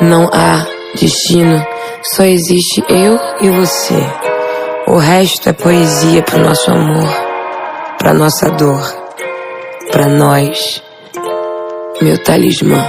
Não há destino, só existe eu e você. O resto é poesia pro nosso amor, pra nossa dor, pra nós. Meu talismã.